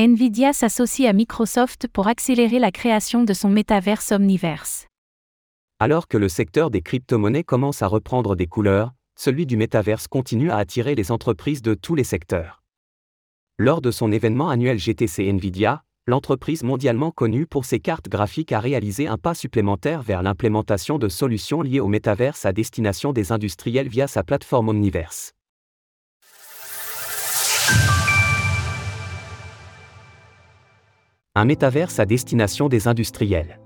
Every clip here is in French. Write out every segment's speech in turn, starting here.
Nvidia s'associe à Microsoft pour accélérer la création de son métaverse Omniverse. Alors que le secteur des crypto-monnaies commence à reprendre des couleurs, celui du métaverse continue à attirer les entreprises de tous les secteurs. Lors de son événement annuel GTC Nvidia, l'entreprise mondialement connue pour ses cartes graphiques a réalisé un pas supplémentaire vers l'implémentation de solutions liées au métaverse à destination des industriels via sa plateforme Omniverse. Un métaverse à destination des industriels.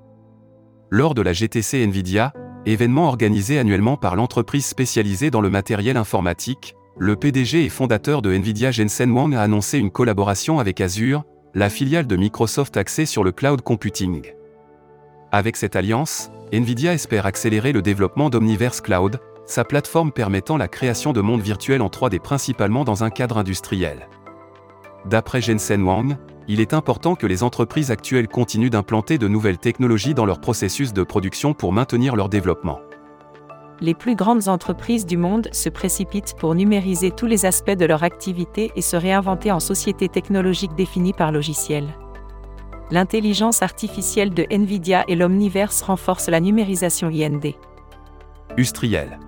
Lors de la GTC Nvidia, événement organisé annuellement par l'entreprise spécialisée dans le matériel informatique, le PDG et fondateur de Nvidia Jensen Huang a annoncé une collaboration avec Azure, la filiale de Microsoft axée sur le cloud computing. Avec cette alliance, Nvidia espère accélérer le développement d'Omniverse Cloud, sa plateforme permettant la création de mondes virtuels en 3D principalement dans un cadre industriel. D'après Jensen Huang, il est important que les entreprises actuelles continuent d'implanter de nouvelles technologies dans leur processus de production pour maintenir leur développement. Les plus grandes entreprises du monde se précipitent pour numériser tous les aspects de leur activité et se réinventer en sociétés technologiques définies par logiciel. L'intelligence artificielle de Nvidia et l'Omniverse renforcent la numérisation IND. Industriel.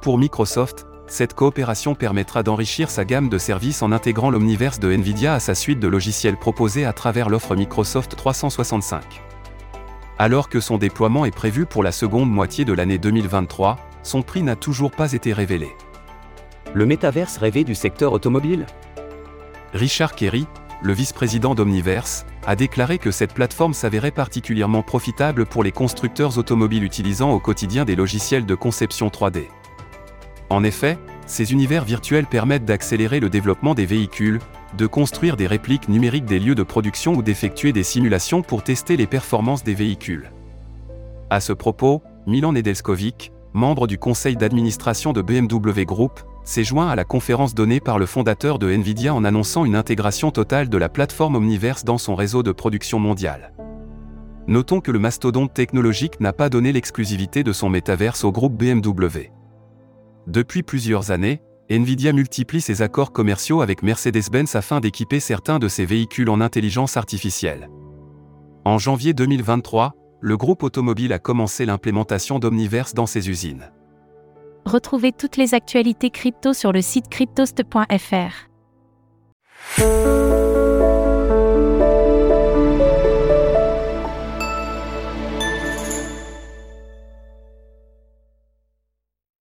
Pour Microsoft, cette coopération permettra d'enrichir sa gamme de services en intégrant l'Omniverse de Nvidia à sa suite de logiciels proposés à travers l'offre Microsoft 365. Alors que son déploiement est prévu pour la seconde moitié de l'année 2023, son prix n'a toujours pas été révélé. Le métaverse rêvé du secteur automobile Richard Kerry, le vice-président d'Omniverse, a déclaré que cette plateforme s'avérait particulièrement profitable pour les constructeurs automobiles utilisant au quotidien des logiciels de conception 3D. En effet, ces univers virtuels permettent d'accélérer le développement des véhicules, de construire des répliques numériques des lieux de production ou d'effectuer des simulations pour tester les performances des véhicules. À ce propos, Milan Nedelskovic, membre du conseil d'administration de BMW Group, s'est joint à la conférence donnée par le fondateur de Nvidia en annonçant une intégration totale de la plateforme Omniverse dans son réseau de production mondial. Notons que le mastodonte technologique n'a pas donné l'exclusivité de son métaverse au groupe BMW. Depuis plusieurs années, Nvidia multiplie ses accords commerciaux avec Mercedes-Benz afin d'équiper certains de ses véhicules en intelligence artificielle. En janvier 2023, le groupe automobile a commencé l'implémentation d'Omniverse dans ses usines. Retrouvez toutes les actualités crypto sur le site cryptost.fr.